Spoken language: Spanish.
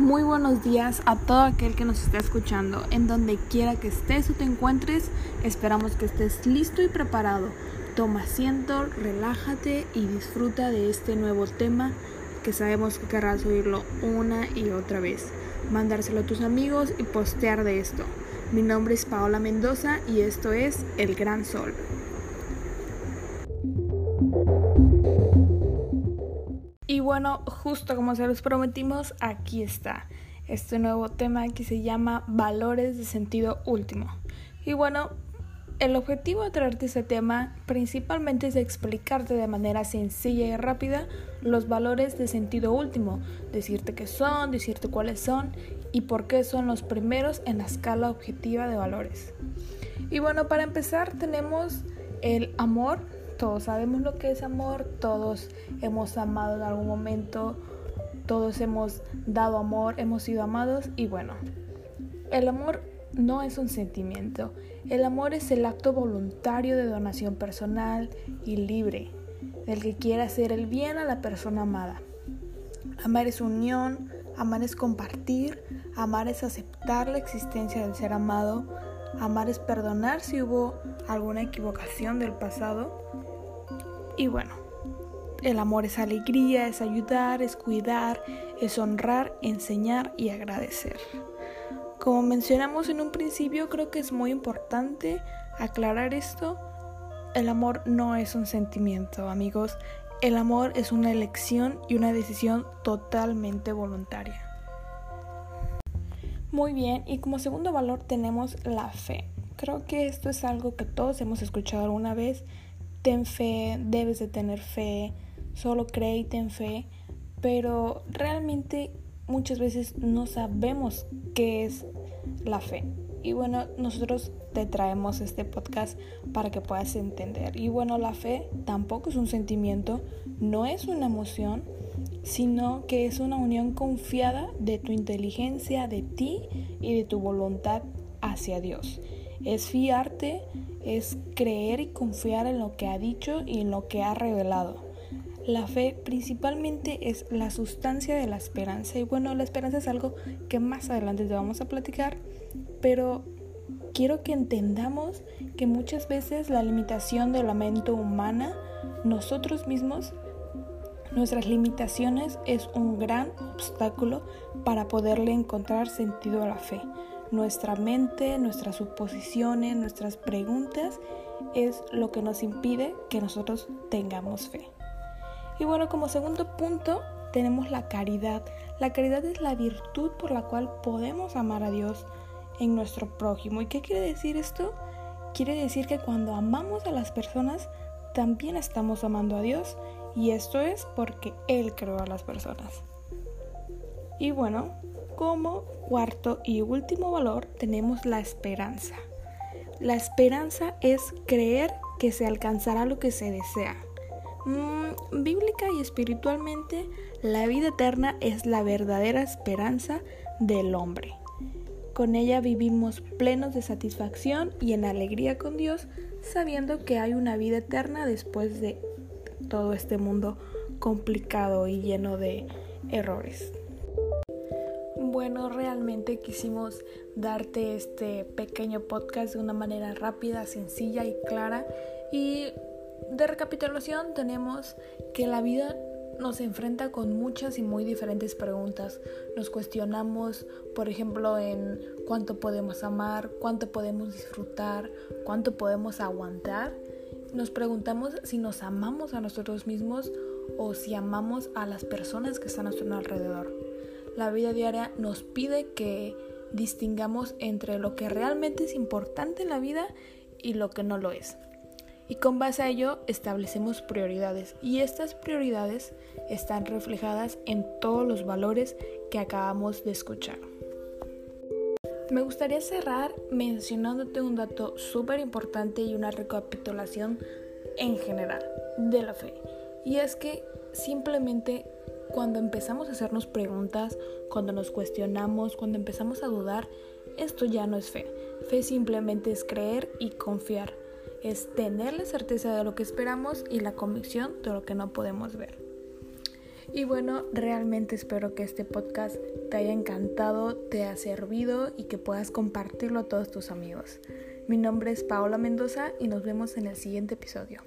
Muy buenos días a todo aquel que nos está escuchando, en donde quiera que estés o te encuentres, esperamos que estés listo y preparado. Toma asiento, relájate y disfruta de este nuevo tema que sabemos que querrás oírlo una y otra vez. Mandárselo a tus amigos y postear de esto. Mi nombre es Paola Mendoza y esto es El Gran Sol. Bueno, justo como se los prometimos, aquí está este nuevo tema que se llama Valores de sentido último. Y bueno, el objetivo de traerte este tema principalmente es explicarte de manera sencilla y rápida los valores de sentido último, decirte qué son, decirte cuáles son y por qué son los primeros en la escala objetiva de valores. Y bueno, para empezar tenemos el amor, todos sabemos lo que es amor, todos hemos amado en algún momento, todos hemos dado amor, hemos sido amados y bueno, el amor no es un sentimiento, el amor es el acto voluntario de donación personal y libre del que quiere hacer el bien a la persona amada. Amar es unión, amar es compartir, amar es aceptar la existencia del ser amado, amar es perdonar si hubo alguna equivocación del pasado y bueno, el amor es alegría, es ayudar, es cuidar, es honrar, enseñar y agradecer. Como mencionamos en un principio, creo que es muy importante aclarar esto. El amor no es un sentimiento, amigos. El amor es una elección y una decisión totalmente voluntaria. Muy bien, y como segundo valor tenemos la fe. Creo que esto es algo que todos hemos escuchado alguna vez ten fe, debes de tener fe, solo cree y ten fe, pero realmente muchas veces no sabemos qué es la fe. Y bueno, nosotros te traemos este podcast para que puedas entender. Y bueno, la fe tampoco es un sentimiento, no es una emoción, sino que es una unión confiada de tu inteligencia, de ti y de tu voluntad hacia Dios. Es fiarte es creer y confiar en lo que ha dicho y en lo que ha revelado. La fe principalmente es la sustancia de la esperanza y bueno, la esperanza es algo que más adelante te vamos a platicar, pero quiero que entendamos que muchas veces la limitación de la mente humana, nosotros mismos, nuestras limitaciones es un gran obstáculo para poderle encontrar sentido a la fe nuestra mente, nuestras suposiciones, nuestras preguntas es lo que nos impide que nosotros tengamos fe. Y bueno, como segundo punto tenemos la caridad. La caridad es la virtud por la cual podemos amar a Dios en nuestro prójimo. ¿Y qué quiere decir esto? Quiere decir que cuando amamos a las personas, también estamos amando a Dios. Y esto es porque Él creó a las personas. Y bueno, como cuarto y último valor tenemos la esperanza. La esperanza es creer que se alcanzará lo que se desea. Mm, bíblica y espiritualmente, la vida eterna es la verdadera esperanza del hombre. Con ella vivimos plenos de satisfacción y en alegría con Dios, sabiendo que hay una vida eterna después de todo este mundo complicado y lleno de errores. Bueno, realmente quisimos darte este pequeño podcast de una manera rápida, sencilla y clara. Y de recapitulación tenemos que la vida nos enfrenta con muchas y muy diferentes preguntas. Nos cuestionamos, por ejemplo, en cuánto podemos amar, cuánto podemos disfrutar, cuánto podemos aguantar. Nos preguntamos si nos amamos a nosotros mismos o si amamos a las personas que están a nuestro alrededor la vida diaria nos pide que distingamos entre lo que realmente es importante en la vida y lo que no lo es. Y con base a ello establecemos prioridades y estas prioridades están reflejadas en todos los valores que acabamos de escuchar. Me gustaría cerrar mencionándote un dato súper importante y una recapitulación en general de la fe. Y es que simplemente cuando empezamos a hacernos preguntas, cuando nos cuestionamos, cuando empezamos a dudar, esto ya no es fe. Fe simplemente es creer y confiar. Es tener la certeza de lo que esperamos y la convicción de lo que no podemos ver. Y bueno, realmente espero que este podcast te haya encantado, te haya servido y que puedas compartirlo a todos tus amigos. Mi nombre es Paola Mendoza y nos vemos en el siguiente episodio.